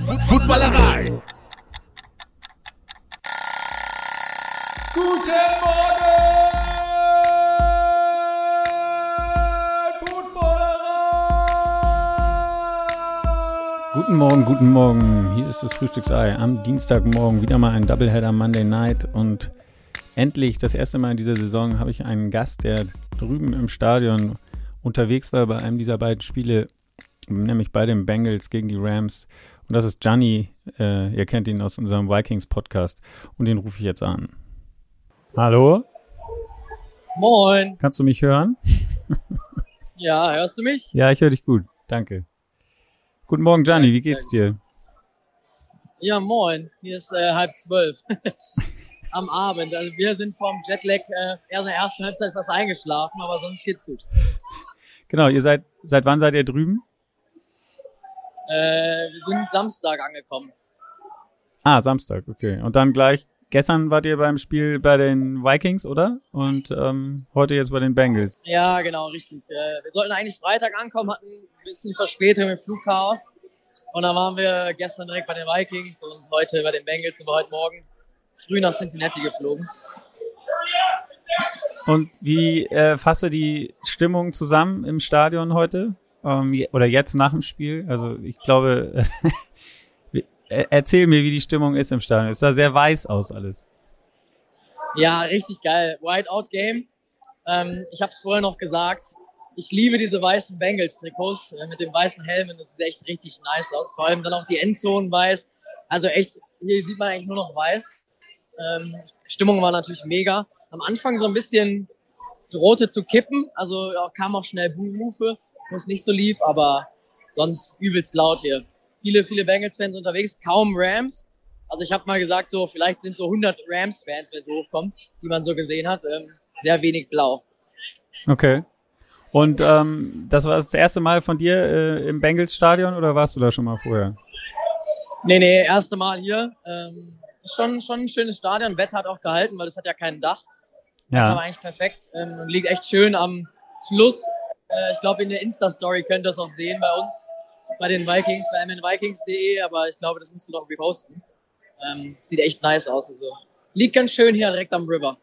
Footballerei. Guten Morgen, Footballerei! Guten Morgen, guten Morgen. Hier ist das Frühstücksei. Am Dienstagmorgen wieder mal ein Doubleheader Monday Night und endlich das erste Mal in dieser Saison habe ich einen Gast, der drüben im Stadion unterwegs war bei einem dieser beiden Spiele, nämlich bei den Bengals gegen die Rams. Und das ist Gianni. Äh, ihr kennt ihn aus unserem Vikings Podcast und den rufe ich jetzt an. Hallo? Moin. Kannst du mich hören? Ja, hörst du mich? Ja, ich höre dich gut. Danke. Guten Morgen, Gianni. Wie geht's dir? Ja, moin. Hier ist äh, halb zwölf am Abend. Also wir sind vom Jetlag äh, erst in der ersten Halbzeit fast eingeschlafen, aber sonst geht's gut. Genau, ihr seid, seit wann seid ihr drüben? Äh, wir sind Samstag angekommen. Ah, Samstag, okay. Und dann gleich, gestern wart ihr beim Spiel bei den Vikings, oder? Und ähm, heute jetzt bei den Bengals. Ja, genau, richtig. Äh, wir sollten eigentlich Freitag ankommen, hatten ein bisschen Verspätung im Flugchaos. Und dann waren wir gestern direkt bei den Vikings und heute bei den Bengals und heute Morgen früh nach Cincinnati geflogen. Und wie äh, fasse die Stimmung zusammen im Stadion heute? Ähm, oder jetzt nach dem Spiel? Also ich glaube, äh, erzähl mir, wie die Stimmung ist im Stadion. Es sah sehr weiß aus alles. Ja, richtig geil. Whiteout Game. Ähm, ich habe es vorher noch gesagt. Ich liebe diese weißen Bengals-Trikots äh, mit den weißen Helmen. Das sieht echt richtig nice aus. Vor allem dann auch die Endzonen weiß. Also echt, hier sieht man eigentlich nur noch weiß. Ähm, Stimmung war natürlich mega. Am Anfang so ein bisschen drohte zu kippen. Also ja, kam auch schnell Buhrufe, wo es nicht so lief. Aber sonst übelst laut hier. Viele, viele Bengals-Fans unterwegs. Kaum Rams. Also ich habe mal gesagt, so vielleicht sind so 100 Rams-Fans, wenn es hochkommt, die man so gesehen hat. Ähm, sehr wenig blau. Okay. Und ähm, das war das erste Mal von dir äh, im Bengals-Stadion oder warst du da schon mal vorher? Nee, nee, erste Mal hier. Ähm, schon, schon ein schönes Stadion. Wetter hat auch gehalten, weil es hat ja kein Dach. Das war Ja. eigentlich perfekt. Ähm, und liegt echt schön am Fluss. Äh, ich glaube, in der Insta-Story könnt ihr das auch sehen bei uns, bei den Vikings, bei mnvikings.de. Aber ich glaube, das musst du noch irgendwie posten. Ähm, sieht echt nice aus. Also. Liegt ganz schön hier direkt am River.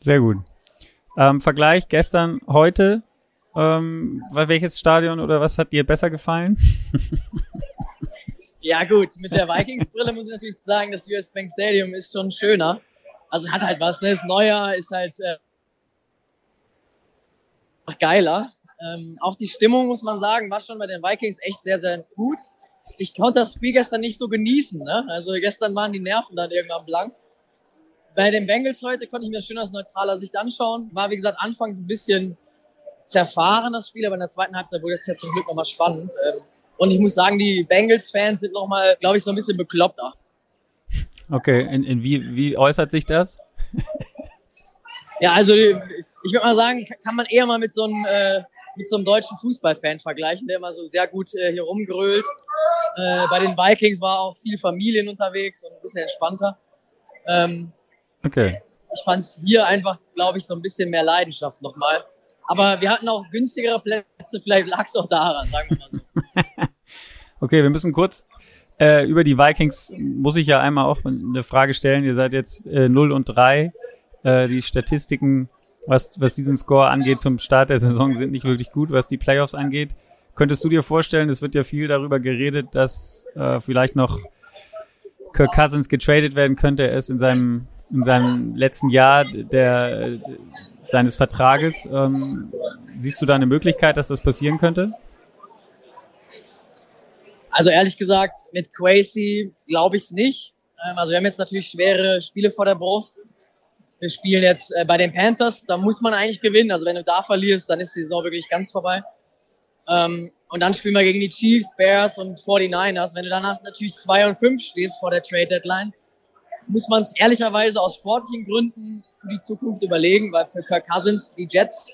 Sehr gut. Ähm, Vergleich gestern, heute. Ähm, welches Stadion oder was hat dir besser gefallen? Ja gut, mit der Vikings-Brille muss ich natürlich sagen, das US Bank Stadium ist schon schöner. Also hat halt was, ne? Ist neuer, ist halt äh, geiler. Ähm, auch die Stimmung, muss man sagen, war schon bei den Vikings echt sehr, sehr gut. Ich konnte das Spiel gestern nicht so genießen, ne? Also gestern waren die Nerven dann irgendwann blank. Bei den Bengals heute konnte ich mir das schön aus neutraler Sicht anschauen. War, wie gesagt, anfangs ein bisschen zerfahren, das Spiel, aber in der zweiten Halbzeit wurde es ja zum Glück nochmal spannend. Ähm, und ich muss sagen, die Bengals-Fans sind nochmal, glaube ich, so ein bisschen bekloppter. Okay, in, in wie, wie äußert sich das? Ja, also ich würde mal sagen, kann man eher mal mit so einem, äh, mit so einem deutschen Fußballfan vergleichen, der immer so sehr gut äh, hier rumgrölt. Äh, bei den Vikings war auch viel Familien unterwegs und ein bisschen entspannter. Ähm, Okay. ich fand es hier einfach, glaube ich, so ein bisschen mehr Leidenschaft nochmal. Aber wir hatten auch günstigere Plätze, vielleicht lag es auch daran, sagen wir mal so. Okay, wir müssen kurz äh, über die Vikings, muss ich ja einmal auch eine Frage stellen. Ihr seid jetzt äh, 0 und 3. Äh, die Statistiken, was, was diesen Score angeht zum Start der Saison, sind nicht wirklich gut, was die Playoffs angeht. Könntest du dir vorstellen, es wird ja viel darüber geredet, dass äh, vielleicht noch Kirk Cousins getradet werden könnte. Er ist in seinem, in seinem letzten Jahr der, seines Vertrages. Ähm, siehst du da eine Möglichkeit, dass das passieren könnte? Also ehrlich gesagt, mit Quasi glaube ich es nicht. Ähm, also wir haben jetzt natürlich schwere Spiele vor der Brust. Wir spielen jetzt äh, bei den Panthers, da muss man eigentlich gewinnen. Also wenn du da verlierst, dann ist die Saison wirklich ganz vorbei. Ähm, und dann spielen wir gegen die Chiefs, Bears und 49ers. Wenn du danach natürlich 2 und 5 stehst vor der Trade Deadline, muss man es ehrlicherweise aus sportlichen Gründen für die Zukunft überlegen, weil für Kirk Cousins, für die Jets,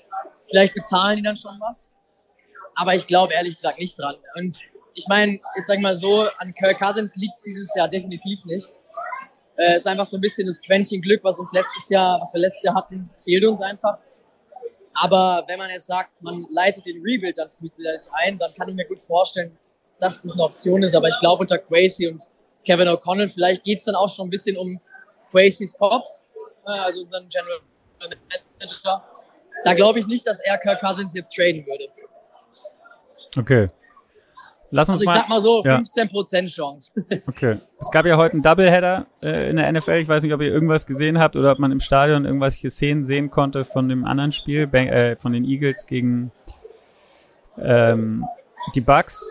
vielleicht bezahlen die dann schon was. Aber ich glaube ehrlich gesagt nicht dran. Und ich meine, jetzt sag ich mal so, an Kirk Cousins liegt es dieses Jahr definitiv nicht. Äh, ist einfach so ein bisschen das Quäntchen Glück, was uns letztes Jahr, was wir letztes Jahr hatten, fehlt uns einfach. Aber wenn man jetzt sagt, man leitet den Rebuild dann frühzeitig ein, dann kann ich mir gut vorstellen, dass das eine Option ist, aber ich glaube unter Quasi und Kevin O'Connell, vielleicht geht es dann auch schon ein bisschen um Quasis Kopf, äh, also unseren General Manager. Da glaube ich nicht, dass er Kirk Cousins jetzt traden würde. Okay. Lass uns Also ich mal. sag mal so, ja. 15% Chance. Okay. Es gab ja heute einen Doubleheader äh, in der NFL. Ich weiß nicht, ob ihr irgendwas gesehen habt oder ob man im Stadion irgendwelche Szenen sehen konnte von dem anderen Spiel, äh, von den Eagles gegen ähm, die Bucks.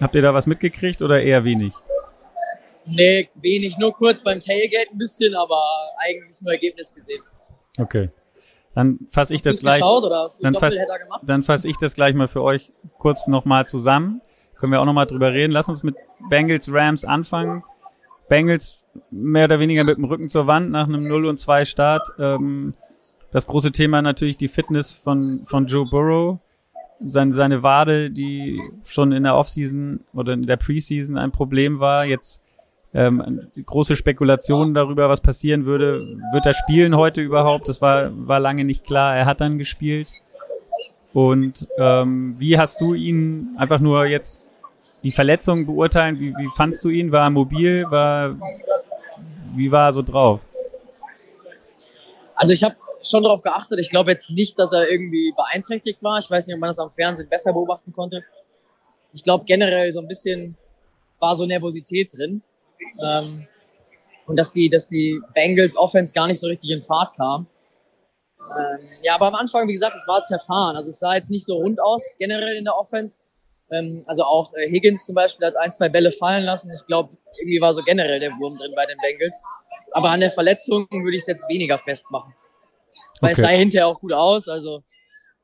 Habt ihr da was mitgekriegt oder eher wenig? nee, wenig, nur kurz beim Tailgate ein bisschen, aber eigentlich nur Ergebnis gesehen. Okay. Dann fasse ich das gleich. geschaut dann einen fass- fasse ich das gleich mal für euch kurz nochmal zusammen. Können wir auch nochmal drüber reden. Lass uns mit Bengals Rams anfangen. Bengals mehr oder weniger mit dem Rücken zur Wand nach einem 0 und 2 Start. Ähm, das große Thema natürlich die Fitness von, von Joe Burrow. Seine, seine Wade, die schon in der Offseason oder in der Preseason ein Problem war. Jetzt ähm, große Spekulationen darüber, was passieren würde. Wird er spielen heute überhaupt? Das war, war lange nicht klar. Er hat dann gespielt. Und ähm, wie hast du ihn einfach nur jetzt die Verletzung beurteilen? Wie, wie fandst du ihn? War er mobil? War, wie war er so drauf? Also ich habe schon darauf geachtet. Ich glaube jetzt nicht, dass er irgendwie beeinträchtigt war. Ich weiß nicht, ob man das am Fernsehen besser beobachten konnte. Ich glaube generell so ein bisschen war so Nervosität drin. Ähm, und dass die, dass die Bengals Offense gar nicht so richtig in Fahrt kam. Ähm, ja, aber am Anfang, wie gesagt, es war zerfahren. Also es sah jetzt nicht so rund aus, generell in der Offense. Ähm, also auch äh, Higgins zum Beispiel hat ein, zwei Bälle fallen lassen. Ich glaube, irgendwie war so generell der Wurm drin bei den Bengals. Aber an der Verletzung würde ich es jetzt weniger festmachen. Weil es Okay. sah hinterher auch gut aus. Also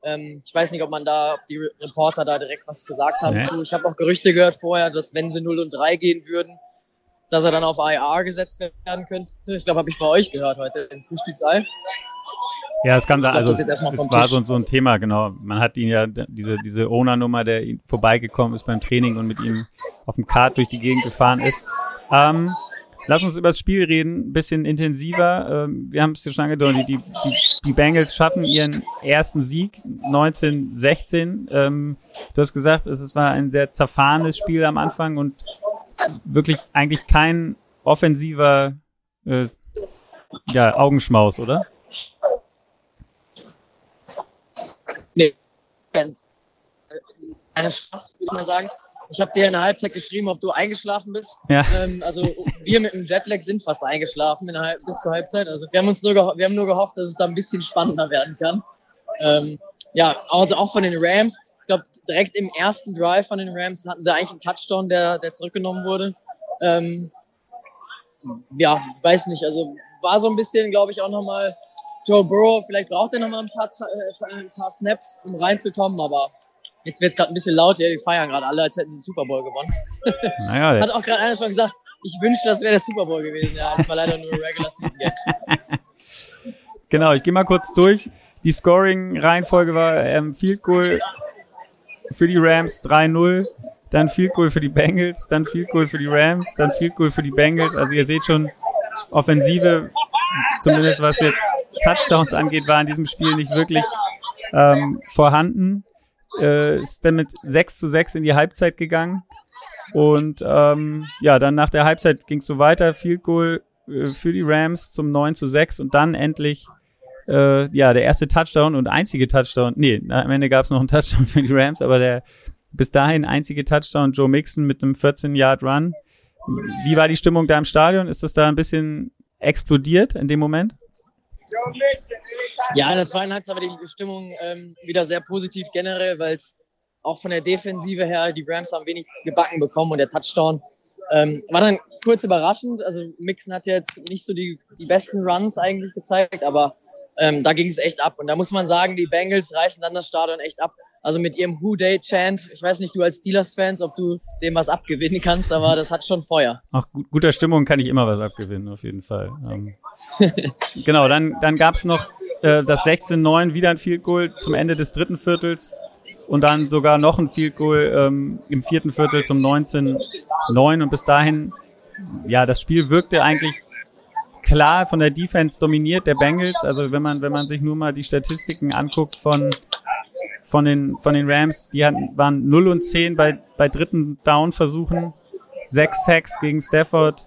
ähm, ich weiß nicht, ob man da, ob die Re- Reporter da direkt was gesagt haben Nee. zu. Ich habe auch Gerüchte gehört vorher, dass wenn sie 0 und 3 gehen würden, dass er dann auf IR gesetzt werden könnte. Ich glaube, habe ich bei euch gehört heute im Frühstücksei. Ja, es Ich glaub, also das es, es war so, so ein Thema, genau. Man hat ihn ja, diese, diese Owner-Nummer, der vorbeigekommen ist beim Training und mit ihm auf dem Kart durch die Gegend gefahren ist. Ähm, lass uns über das Spiel reden, ein bisschen intensiver. Ähm, wir haben es ja schon angedeutet, die, die, die Bengals schaffen ihren ersten Sieg 1916. Ähm, du hast gesagt, es, es war ein sehr zerfahrenes Spiel am Anfang und wirklich eigentlich kein offensiver äh, ja, Augenschmaus, oder? Fans. Eine Schlacht, würde ich mal sagen. Ich habe dir in der Halbzeit geschrieben, ob du eingeschlafen bist. Ja. Ähm, also wir mit dem Jetlag sind fast eingeschlafen in der Halb bis zur Halbzeit. Also wir haben uns nur, wir haben nur gehofft, dass es da ein bisschen spannender werden kann. Ähm, ja, also auch von den Rams. Ich glaube, direkt im ersten Drive von den Rams hatten sie eigentlich einen Touchdown, der, der zurückgenommen wurde. Ähm, ja, weiß nicht. Also war so ein bisschen, glaube ich, auch nochmal Joe Burrow. Vielleicht braucht er nochmal ein paar, äh, ein paar Snaps, um reinzukommen, aber jetzt wird es gerade ein bisschen laut hier. Die feiern gerade alle, als hätten sie den Super Bowl gewonnen. Naja, Hat auch gerade einer schon gesagt, ich wünschte, das wäre der Super Bowl gewesen. Ja, das war leider nur Regular Season Game. Genau, ich gehe mal kurz durch. Die Scoring-Reihenfolge war ähm, Field Goal für die Rams 3-0, dann Field Goal für die Bengals, dann Field Goal für die Rams, dann Field Goal für die Bengals. Also ihr seht schon, Offensive, zumindest was jetzt Touchdowns angeht, war in diesem Spiel nicht wirklich ähm, vorhanden. Äh, ist dann mit 6 zu 6 in die Halbzeit gegangen. Und ähm, ja, dann nach der Halbzeit ging es so weiter. Field Goal äh, für die Rams zum 9 zu 6 und dann endlich äh, ja, der erste Touchdown und einzige Touchdown. Nee, am Ende gab es noch einen Touchdown für die Rams, aber der bis dahin einzige Touchdown Joe Mixon mit einem 14-Yard-Run. Wie war die Stimmung da im Stadion? Ist das da ein bisschen explodiert in dem Moment? Ja, in der zweiten Halbzeit war die Stimmung ähm, wieder sehr positiv generell, weil es auch von der Defensive her, die Rams haben wenig gebacken bekommen und der Touchdown ähm, war dann kurz überraschend. Also Mixon hat jetzt nicht so die, die besten Runs eigentlich gezeigt, aber ähm, da ging es echt ab. Und da muss man sagen, die Bengals reißen dann das Stadion echt ab. Also mit ihrem Who Day Chant, ich weiß nicht, du als Steelers-Fans, ob du dem was abgewinnen kannst, aber das hat schon Feuer. Auch gut, guter Stimmung kann ich immer was abgewinnen, auf jeden Fall. Ähm, genau, dann, dann gab's noch äh, das 16-9, wieder ein Field Goal zum Ende des dritten Viertels und dann sogar noch ein Field Goal ähm, im vierten Viertel zum 19-9 und bis dahin, ja, das Spiel wirkte eigentlich klar von der Defense dominiert der Bengals. Also wenn man, wenn man sich nur mal die Statistiken anguckt von von den, von den Rams, die hatten, waren 0 und 10 bei, bei dritten Down-Versuchen, sechs Sacks gegen Stafford.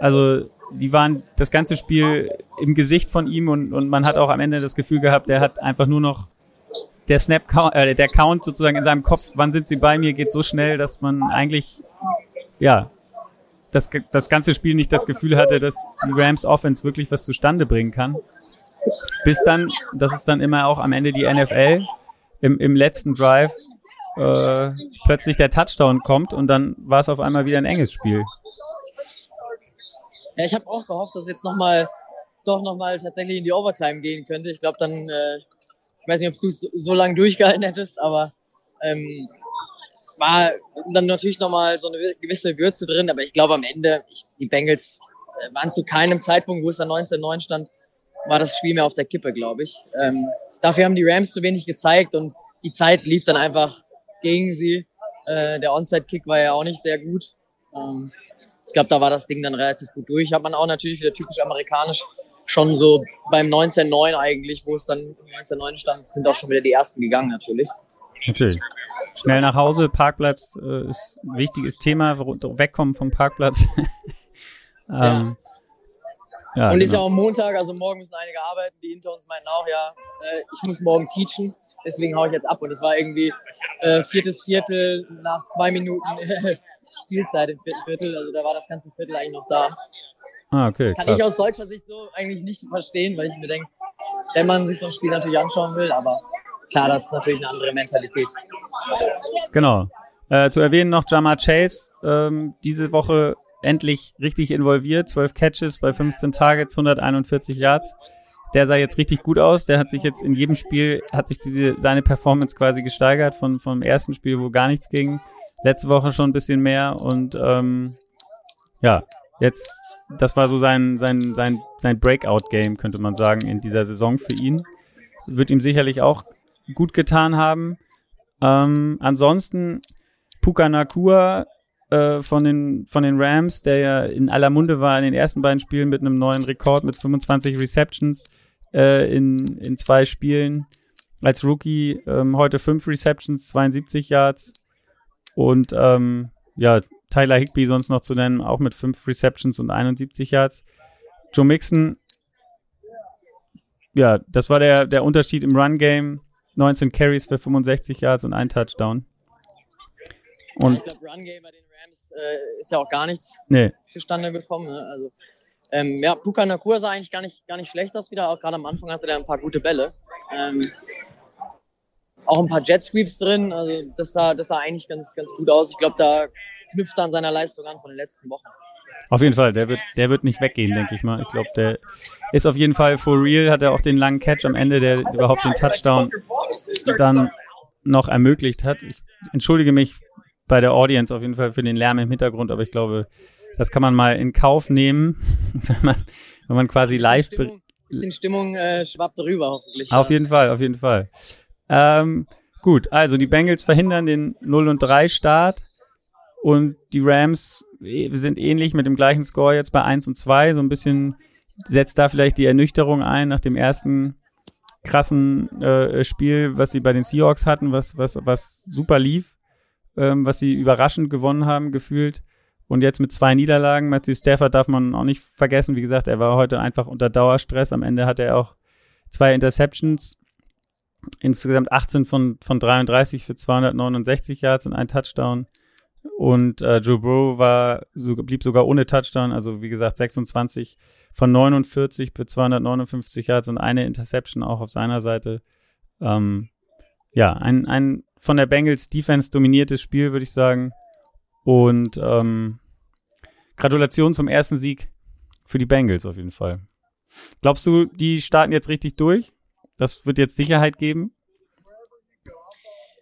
Also die waren das ganze Spiel im Gesicht von ihm und, und man hat auch am Ende das Gefühl gehabt, der hat einfach nur noch der Snap Count, äh, der Count sozusagen in seinem Kopf, wann sind sie bei mir, geht so schnell, dass man eigentlich ja das, das ganze Spiel nicht das Gefühl hatte, dass die Rams Offense wirklich was zustande bringen kann. Bis dann, das ist dann immer auch am Ende die NFL, im, im letzten Drive äh, plötzlich der Touchdown kommt und dann war es auf einmal wieder ein enges Spiel. Ja, ich habe auch gehofft, dass jetzt nochmal doch nochmal tatsächlich in die Overtime gehen könnte. Ich glaube dann, äh, ich weiß nicht, ob du es so, so lange durchgehalten hättest, aber ähm, es war dann natürlich nochmal so eine gewisse Würze drin, aber ich glaube am Ende, ich, die Bengals äh, waren zu keinem Zeitpunkt, wo es dann 19-9 stand, war das Spiel mehr auf der Kippe, glaube ich. Ähm, dafür haben die Rams zu wenig gezeigt und die Zeit lief dann einfach gegen sie. Äh, der Onside-Kick war ja auch nicht sehr gut. Ähm, ich glaube, da war das Ding dann relativ gut durch. Hat man auch natürlich wieder typisch amerikanisch schon so beim 19-9 eigentlich, wo es dann 19-9 stand, sind auch schon wieder die ersten gegangen natürlich. Natürlich. Schnell nach Hause, Parkplatz äh, ist ein wichtiges Thema, wegkommen vom Parkplatz. ähm, ja. Ja, und genau. ist ja auch Montag, also morgen müssen einige arbeiten. Die hinter uns meinten auch, ja, äh, ich muss morgen teachen, deswegen haue ich jetzt ab. Und es war irgendwie äh, viertes Viertel nach zwei Minuten Spielzeit im vierten Viertel. Also da war das ganze Viertel eigentlich noch da. Ah, okay. Kann krass. ich aus deutscher Sicht so eigentlich nicht verstehen, weil ich mir denke, wenn man sich so ein Spiel natürlich anschauen will, aber klar, das ist natürlich eine andere Mentalität. Genau. Äh, zu erwähnen noch Jama Chase, ähm, diese Woche endlich richtig involviert. 12 Catches bei 15 Targets, 141 Yards. Der sah jetzt richtig gut aus. Der hat sich jetzt in jedem Spiel, hat sich diese, seine Performance quasi gesteigert von, vom ersten Spiel, wo gar nichts ging. Letzte Woche schon ein bisschen mehr und ähm, ja, jetzt, das war so sein, sein, sein, sein Breakout-Game, könnte man sagen, in dieser Saison für ihn. Wird ihm sicherlich auch gut getan haben. Ähm, ansonsten Puka Nakua äh, von, den, von den Rams, der ja in aller Munde war in den ersten beiden Spielen mit einem neuen Rekord mit 25 Receptions äh, in, in zwei Spielen. Als Rookie ähm, heute fünf Receptions, 72 Yards. Und ähm, ja, Tyler Higby sonst noch zu nennen, auch mit fünf Receptions und 71 Yards. Joe Mixon, ja, das war der, der Unterschied im Run-Game. 19 Carries für 65 Yards und ein Touchdown. Und ja, ich glaube, Run-Game bei den Rams äh, ist ja auch gar nichts nee. zustande gekommen. Ne? Also, ähm, ja, Puka Nakua sah eigentlich gar nicht, gar nicht schlecht aus wieder. Auch gerade am Anfang hatte er ein paar gute Bälle. Ähm, auch ein paar Jet Sweeps drin. Also das sah, das sah eigentlich ganz, ganz gut aus. Ich glaube, da knüpft er an seiner Leistung an von den letzten Wochen. Auf jeden Fall, der wird, der wird nicht weggehen, denke ich mal. Ich glaube, der ist auf jeden Fall for real, hat er auch den langen Catch am Ende, der überhaupt den Touchdown dann noch ermöglicht hat. Ich entschuldige mich bei der Audience auf jeden Fall für den Lärm im Hintergrund, aber ich glaube, das kann man mal in Kauf nehmen, wenn man, wenn man quasi live. Stimmung, bisschen Stimmung äh, schwappt darüber, hoffentlich. Auf ja. jeden Fall, auf jeden Fall. Ähm, gut, also die Bengals verhindern den 0 und 3 Start und die Rams äh, sind ähnlich mit dem gleichen Score jetzt bei 1 und 2. So ein bisschen setzt da vielleicht die Ernüchterung ein nach dem ersten krassen äh, Spiel, was sie bei den Seahawks hatten, was, was, was super lief ähm, was sie überraschend gewonnen haben, gefühlt. Und jetzt mit zwei Niederlagen. Matthew Stafford darf man auch nicht vergessen. Wie gesagt, er war heute einfach unter Dauerstress. Am Ende hat er auch zwei Interceptions. Insgesamt 18 von, von 33 für 269 Yards und ein Touchdown. Und äh, Joe Burrow war, so, blieb sogar ohne Touchdown. Also wie gesagt, 26 von 49 für 259 Yards und eine Interception auch auf seiner Seite. Ähm, ja, ein, ein von der Bengals Defense dominiertes Spiel, würde ich sagen. Und ähm, Gratulation zum ersten Sieg für die Bengals auf jeden Fall. Glaubst du, die starten jetzt richtig durch? Das wird jetzt Sicherheit geben?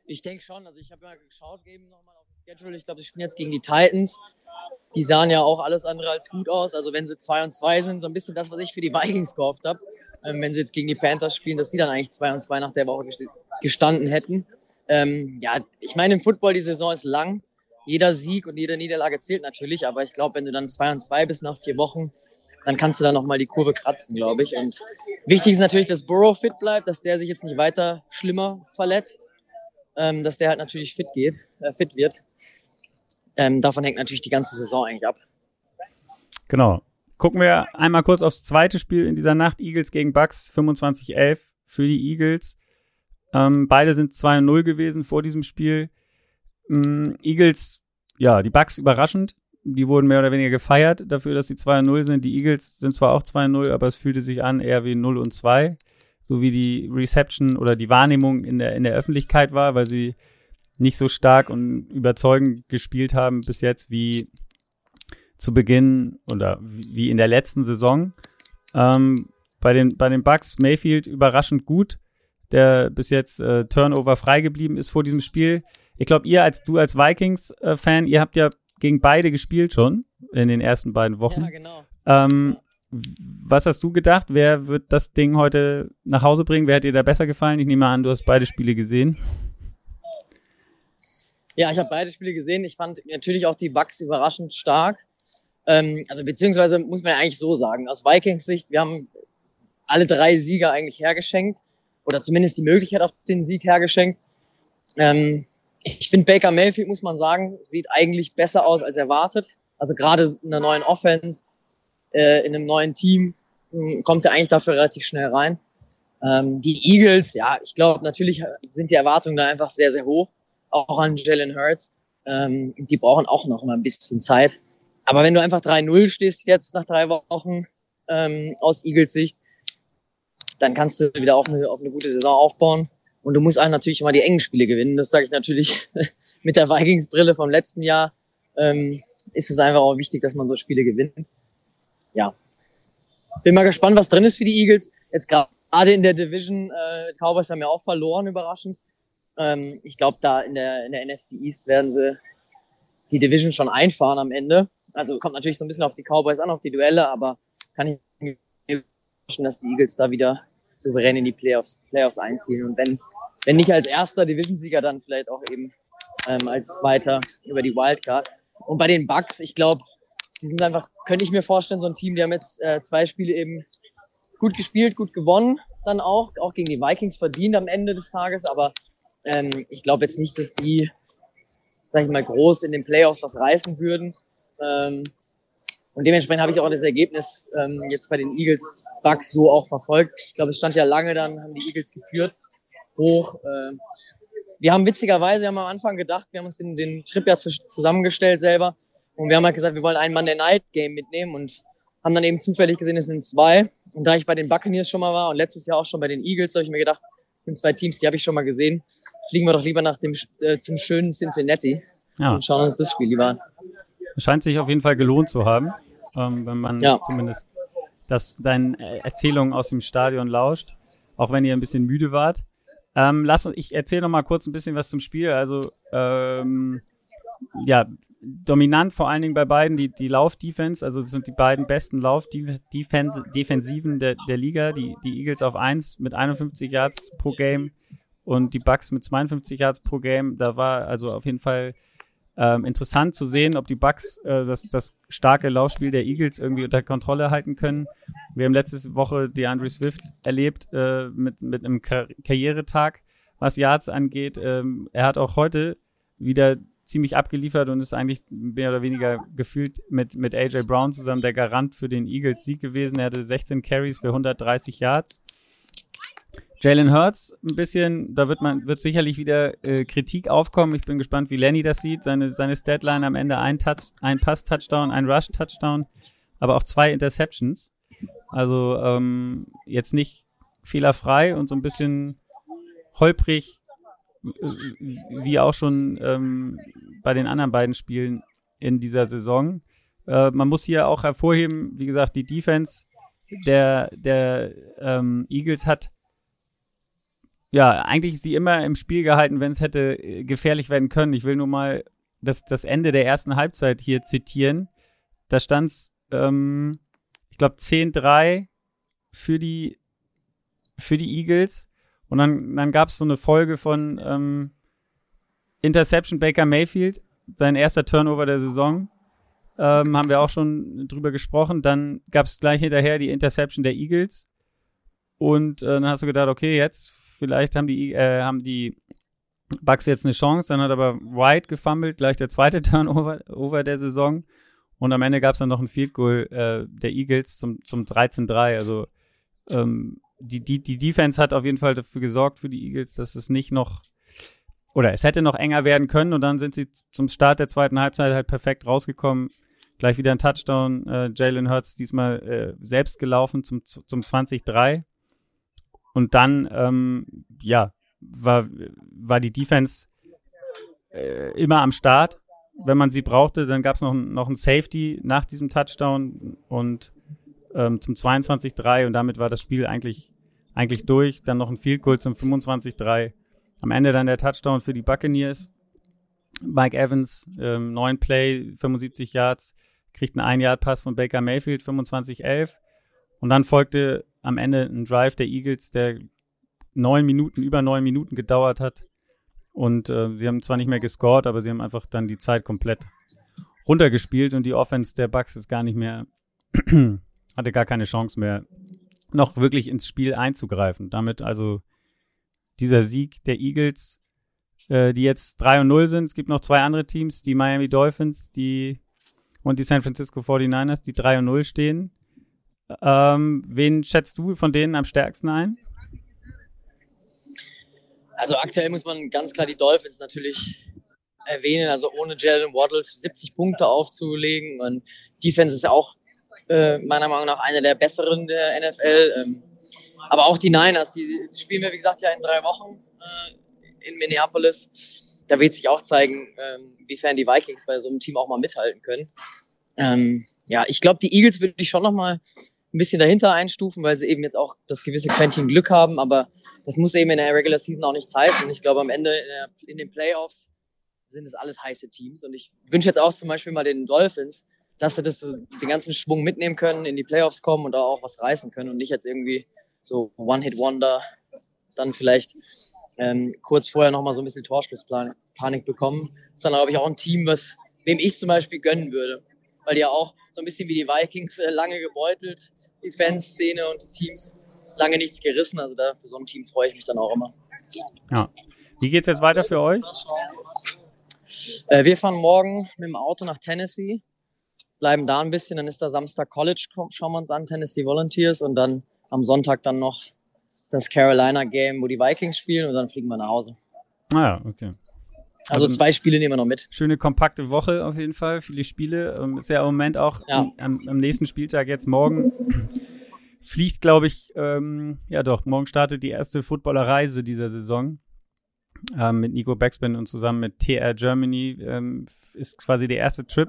Ich denke schon. Also ich habe mal geschaut eben nochmal auf das Schedule. Ich glaube, sie spielen jetzt gegen die Titans. Die sahen ja auch alles andere als gut aus. Also wenn sie 2 und 2 sind, so ein bisschen das, was ich für die Vikings gehofft habe. Ähm, wenn sie jetzt gegen die Panthers spielen, dass sie dann eigentlich 2 und 2 nach der Woche gestanden hätten. Ähm, ja, ich meine, im Football die Saison ist lang. Jeder Sieg und jede Niederlage zählt natürlich, aber ich glaube, wenn du dann 2 und 2 bist nach vier Wochen, dann kannst du da nochmal die Kurve kratzen, glaube ich. Und wichtig ist natürlich, dass Burrow fit bleibt, dass der sich jetzt nicht weiter schlimmer verletzt. ähm, dass der halt natürlich fit geht, äh, fit wird. Ähm, davon hängt natürlich die ganze Saison eigentlich ab. Genau. Gucken wir einmal kurz aufs zweite Spiel in dieser Nacht. Eagles gegen Bucks, 25-11 für die Eagles. Ähm, beide sind 2-0 gewesen vor diesem Spiel. Ähm, Eagles, ja, die Bucks überraschend. Die wurden mehr oder weniger gefeiert dafür, dass sie 2-0 sind. Die Eagles sind zwar auch 2-0, aber es fühlte sich an eher wie 0 und 2. So wie die Reception oder die Wahrnehmung in der, in der Öffentlichkeit war, weil sie nicht so stark und überzeugend gespielt haben bis jetzt wie zu Beginn oder wie in der letzten Saison. Ähm, bei den, bei den Bucks Mayfield überraschend gut, der bis jetzt äh, Turnover frei geblieben ist vor diesem Spiel. Ich glaube, ihr als du als Vikings-Fan, äh, ihr habt ja gegen beide gespielt schon in den ersten beiden Wochen. Ja, genau. Ähm, was hast du gedacht? Wer wird das Ding heute nach Hause bringen? Wer hat dir da besser gefallen? Ich nehme an, du hast beide Spiele gesehen. Ja, ich habe beide Spiele gesehen. Ich fand natürlich auch die Bucks überraschend stark. Ähm, also beziehungsweise muss man ja eigentlich so sagen, aus Vikings Sicht, wir haben alle drei Sieger eigentlich hergeschenkt oder zumindest die Möglichkeit auf den Sieg hergeschenkt. Ähm, ich finde Baker Mayfield, muss man sagen, sieht eigentlich besser aus als erwartet. Also gerade in einer neuen Offense, äh, in einem neuen Team mh, kommt er eigentlich dafür relativ schnell rein. Ähm, die Eagles, ja, ich glaube, natürlich sind die Erwartungen da einfach sehr, sehr hoch. Auch an Jalen Hurts. Ähm, die brauchen auch noch mal ein bisschen Zeit. Aber wenn du einfach 3-0 stehst jetzt nach drei Wochen ähm, aus Eagles Sicht, dann kannst du wieder auf eine, auf eine gute Saison aufbauen. Und du musst auch natürlich immer die engen Spiele gewinnen. Das sage ich natürlich mit der Vikings-Brille vom letzten Jahr. Ähm, ist es einfach auch wichtig, dass man so Spiele gewinnt. Ja. Bin mal gespannt, was drin ist für die Eagles. Jetzt gerade in der Division, äh, Cowboys haben ja auch verloren, überraschend. Ähm, ich glaube, da in der, in der NFC East werden sie die Division schon einfahren am Ende. Also kommt natürlich so ein bisschen auf die Cowboys an, auf die Duelle, aber kann ich dass die Eagles da wieder souverän in die Playoffs, Playoffs einziehen. Und wenn, wenn nicht als erster Division-Sieger, dann vielleicht auch eben ähm, als zweiter über die Wildcard. Und bei den Bucks, ich glaube, die sind einfach, könnte ich mir vorstellen, so ein Team, die haben jetzt äh, zwei Spiele eben gut gespielt, gut gewonnen, dann auch, auch gegen die Vikings verdient am Ende des Tages, aber ähm, ich glaube jetzt nicht, dass die, sag ich mal, groß in den Playoffs was reißen würden. Ähm, und dementsprechend habe ich auch das Ergebnis ähm, jetzt bei den Eagles Bucks so auch verfolgt. Ich glaube, es stand ja lange dann, haben die Eagles geführt, hoch. Äh, wir haben witzigerweise, wir haben am Anfang gedacht, wir haben uns den, den Trip ja zu, zusammengestellt selber und wir haben halt gesagt, wir wollen ein Monday Night Game mitnehmen und haben dann eben zufällig gesehen, es sind zwei. Und da ich bei den Buccaneers schon mal war und letztes Jahr auch schon bei den Eagles, habe ich mir gedacht, sind zwei Teams, die habe ich schon mal gesehen. Fliegen wir doch lieber nach dem äh, zum schönen Cincinnati ja. und schauen uns das Spiel lieber an. Scheint sich auf jeden Fall gelohnt zu haben ähm, wenn man ja. zumindest das deinen äh, Erzählungen aus dem Stadion lauscht, auch wenn ihr ein bisschen müde wart. Ähm, lass ich erzähle noch mal kurz ein bisschen was zum Spiel. Also ähm, ja, dominant vor allen Dingen bei beiden die, die Lauf-Defense, also das sind die beiden besten Lauf-Defensiven der, der Liga. Die, die Eagles auf 1 mit 51 Yards pro Game und die Bucks mit 52 Yards pro Game. Da war also auf jeden Fall ähm, interessant zu sehen, ob die Bucks äh, das, das starke Laufspiel der Eagles irgendwie unter Kontrolle halten können. Wir haben letzte Woche DeAndre Swift erlebt äh, mit, mit einem Kar Karrieretag, was Yards angeht. Ähm, er hat auch heute wieder ziemlich abgeliefert und ist eigentlich mehr oder weniger gefühlt mit, mit AJ Brown zusammen der Garant für den Eagles Sieg gewesen. Er hatte 16 Carries für 130 Yards. Jalen Hurts ein bisschen, da wird man, wird sicherlich wieder äh, Kritik aufkommen. Ich bin gespannt, wie Lenny das sieht. Seine, seine Statline am Ende ein, Touch, ein Pass-Touchdown, ein Rush-Touchdown, aber auch zwei Interceptions. Also ähm, jetzt nicht fehlerfrei und so ein bisschen holprig, wie auch schon ähm, bei den anderen beiden Spielen in dieser Saison. Äh, man muss hier auch hervorheben, wie gesagt, die Defense der, der ähm, Eagles hat ja, eigentlich sie immer im Spiel gehalten, wenn es hätte äh, gefährlich werden können. Ich will nur mal das, das Ende der ersten Halbzeit hier zitieren. Da stand es, ähm, ich glaube, 10-3 für die, für die Eagles. Und dann, dann gab es so eine Folge von ähm, Interception Baker Mayfield, sein erster Turnover der Saison. Ähm, haben wir auch schon drüber gesprochen. Dann gab es gleich hinterher die Interception der Eagles. Und äh, dann hast du gedacht, okay, jetzt vielleicht haben die, äh, haben die Bucks jetzt eine Chance, dann hat aber White gefummelt, gleich der zweite Turnover over der Saison. Und am Ende gab es dann noch ein Field Goal äh, der Eagles zum, zum 13-3. Also ähm, die, die, die Defense hat auf jeden Fall dafür gesorgt für die Eagles, dass es nicht noch oder es hätte noch enger werden können und dann sind sie zum Start der zweiten Halbzeit halt perfekt rausgekommen. Gleich wieder ein Touchdown. Äh, Jalen Hurts diesmal äh, selbst gelaufen zum, zum 20-3. Und dann, ähm, ja, war, war die Defense äh, immer am Start. Wenn man sie brauchte, dann gab es noch, noch ein Safety nach diesem Touchdown und ähm, zum 22-3 und damit war das Spiel eigentlich, eigentlich durch. Dann noch ein Field Goal zum 25-3. Am Ende dann der Touchdown für die Buccaneers. Mike Evans, ähm, neun Play, 75 Yards, kriegt einen Ein-Yard-Pass von Baker Mayfield, 25-11. Und dann folgte am Ende ein Drive der Eagles, der neun Minuten, über neun Minuten gedauert hat. Und äh, sie haben zwar nicht mehr gescored, aber sie haben einfach dann die Zeit komplett runtergespielt und die Offense der Bucks ist gar nicht mehr, hatte gar keine Chance mehr, noch wirklich ins Spiel einzugreifen. Damit also dieser Sieg der Eagles, äh, die jetzt 3 und 0 sind. Es gibt noch zwei andere Teams, die Miami Dolphins, die und die San Francisco 49ers, die 3 und 0 stehen. Ähm, wen schätzt du von denen am stärksten ein? Also aktuell muss man ganz klar die Dolphins natürlich erwähnen. Also ohne Jalen Waddle 70 Punkte aufzulegen. Und Defense ist auch äh, meiner Meinung nach eine der besseren der NFL. Ähm, aber auch die Niners, die spielen wir, wie gesagt, ja in drei Wochen äh, in Minneapolis. Da wird sich auch zeigen, ähm, wiefern die Vikings bei so einem Team auch mal mithalten können. Ähm, ja, ich glaube, die Eagles würde ich schon noch mal ein bisschen dahinter einstufen, weil sie eben jetzt auch das gewisse Quäntchen Glück haben, aber das muss eben in der Regular Season auch nichts heißen. Ich glaube, am Ende in, der, in den Playoffs sind es alles heiße Teams und ich wünsche jetzt auch zum Beispiel mal den Dolphins, dass sie das, den ganzen Schwung mitnehmen können, in die Playoffs kommen und da auch was reißen können und nicht jetzt irgendwie so One-Hit-Wonder, dann vielleicht ähm, kurz vorher nochmal so ein bisschen Torschlusspanik bekommen. Das ist dann, glaube ich, auch ein Team, was, wem ich zum Beispiel gönnen würde. Weil die ja auch so ein bisschen wie die Vikings äh, lange gebeutelt, die Fanszene und die Teams, lange nichts gerissen. Also da für so ein Team freue ich mich dann auch immer. Ja. Wie geht's jetzt weiter für euch? Äh, wir fahren morgen mit dem Auto nach Tennessee, bleiben da ein bisschen, dann ist da Samstag College, schauen wir uns an, Tennessee Volunteers und dann am Sonntag dann noch das Carolina Game, wo die Vikings spielen und dann fliegen wir nach Hause. Ah ja, okay. Also, also zwei Spiele nehmen wir noch mit. Schöne kompakte Woche auf jeden Fall, viele Spiele. Ähm, ist ja im Moment auch ja. am, am, nächsten Spieltag jetzt morgen fliegt, glaube ich, ähm, ja doch, morgen startet die erste Footballerreise dieser Saison. Ähm, mit Nico Backspin und zusammen mit TR Germany ähm, ist quasi der erste Trip.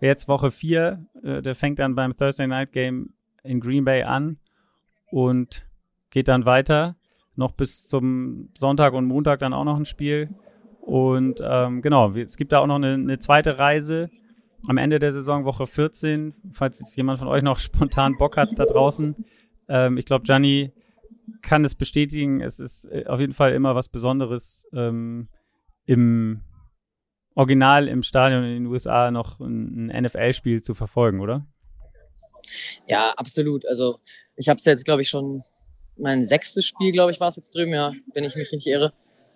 Jetzt Woche 4, äh, der fängt dann beim Thursday Night Game in Green Bay an und geht dann weiter. Noch bis zum Sonntag und Montag dann auch noch ein Spiel. Und ähm, genau, es gibt da auch noch eine, eine zweite Reise am Ende der Saison, Woche 14, falls jetzt jemand von euch noch spontan Bock hat da draußen. Ähm, ich glaube, Gianni kann es bestätigen. Es ist äh, auf jeden Fall immer was Besonderes ähm, im Original im Stadion in den USA noch ein, ein NFL-Spiel zu verfolgen, oder? Ja, absolut. Also ich habe es jetzt, glaube ich, schon mein sechstes Spiel, glaube ich, war es jetzt drüben, ja, wenn ich mich nicht irre.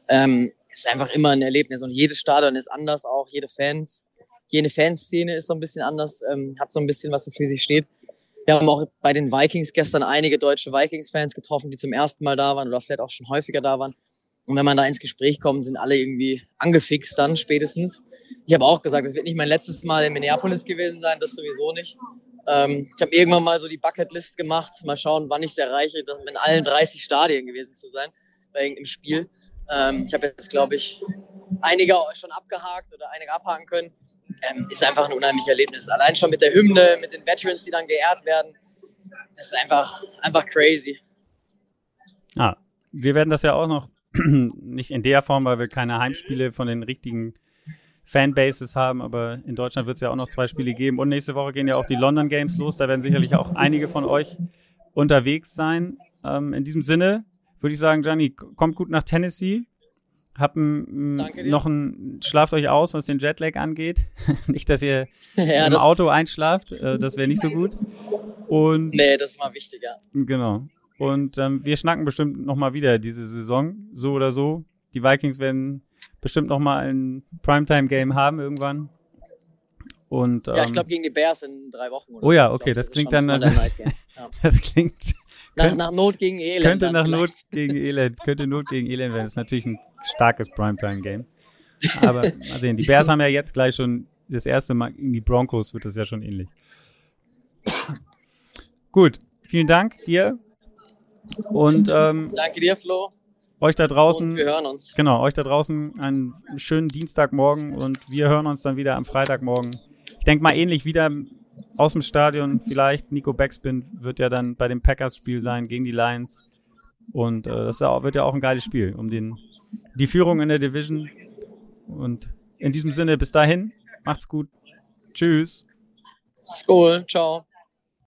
Ähm, ist einfach immer ein Erlebnis und jedes Stadion ist anders auch, jede Fans, jede Fanszene ist so ein bisschen anders, ähm, hat so ein bisschen was so für sich steht. Wir haben auch bei den Vikings gestern einige deutsche Vikings-Fans getroffen, die zum ersten Mal da waren oder vielleicht auch schon häufiger da waren. Und wenn man da ins Gespräch kommt, sind alle irgendwie angefixt dann spätestens. Ich habe auch gesagt, es wird nicht mein letztes Mal in Minneapolis gewesen sein, das sowieso nicht. Ähm, ich habe irgendwann mal so die Bucketlist gemacht, mal schauen, wann ich es erreiche, in allen 30 Stadien gewesen zu sein bei irgendeinem Spiel. Ähm, ich habe jetzt, glaube ich, einige schon abgehakt oder einige abhaken können. Ähm, ist einfach ein unheimliches Erlebnis. Allein schon mit der Hymne, mit den Veterans, die dann geehrt werden. Das ist einfach, einfach crazy. Ah, wir werden das ja auch noch nicht in der Form, weil wir keine Heimspiele von den richtigen Fanbases haben, aber in Deutschland wird es ja auch noch zwei Spiele geben. Und nächste Woche gehen ja auch die London Games los. Da werden sicherlich auch einige von euch unterwegs sein. Ähm, in diesem Sinne würde ich sagen, Gianni, kommt gut nach Tennessee. Hab ein, noch ein, schlaft euch aus, was den Jetlag angeht. nicht, dass ihr ja, im Auto einschlaft, äh, das wäre nicht so gut. Und, nee, das ist mal wichtiger. Genau. Und ähm, wir schnacken bestimmt nochmal wieder diese Saison, so oder so. die Vikings werden bestimmt noch mal ein Primetime-Game haben irgendwann. Und, ja, ich ähm, glaube gegen die Bears in drei Wochen. Oder Oh ja, so. Okay, glaub, das ist klingt dann- Game. Ja. das klingt Nach, nach Not gegen Elend. könnte nach Not gegen Elend, könnte Not gegen Elend werden. Das ist natürlich ein starkes Primetime-Game. Aber mal sehen, die Bears haben ja jetzt gleich schon das erste Mal gegen die Broncos wird das ja schon ähnlich. Gut, vielen Dank dir und ähm, Danke dir, Flo. euch da draußen. Und wir hören uns. Genau, euch da draußen einen schönen Dienstagmorgen und wir hören uns dann wieder am Freitagmorgen. Ich denke mal ähnlich wieder aus dem Stadion. Vielleicht Nico Backspin wird ja dann bei dem Packers-Spiel sein gegen die Lions. Und äh, das wird ja auch ein geiles Spiel um den, die Führung in der Division. Und in diesem Sinne, bis dahin, macht's gut. Tschüss. Skol, ciao.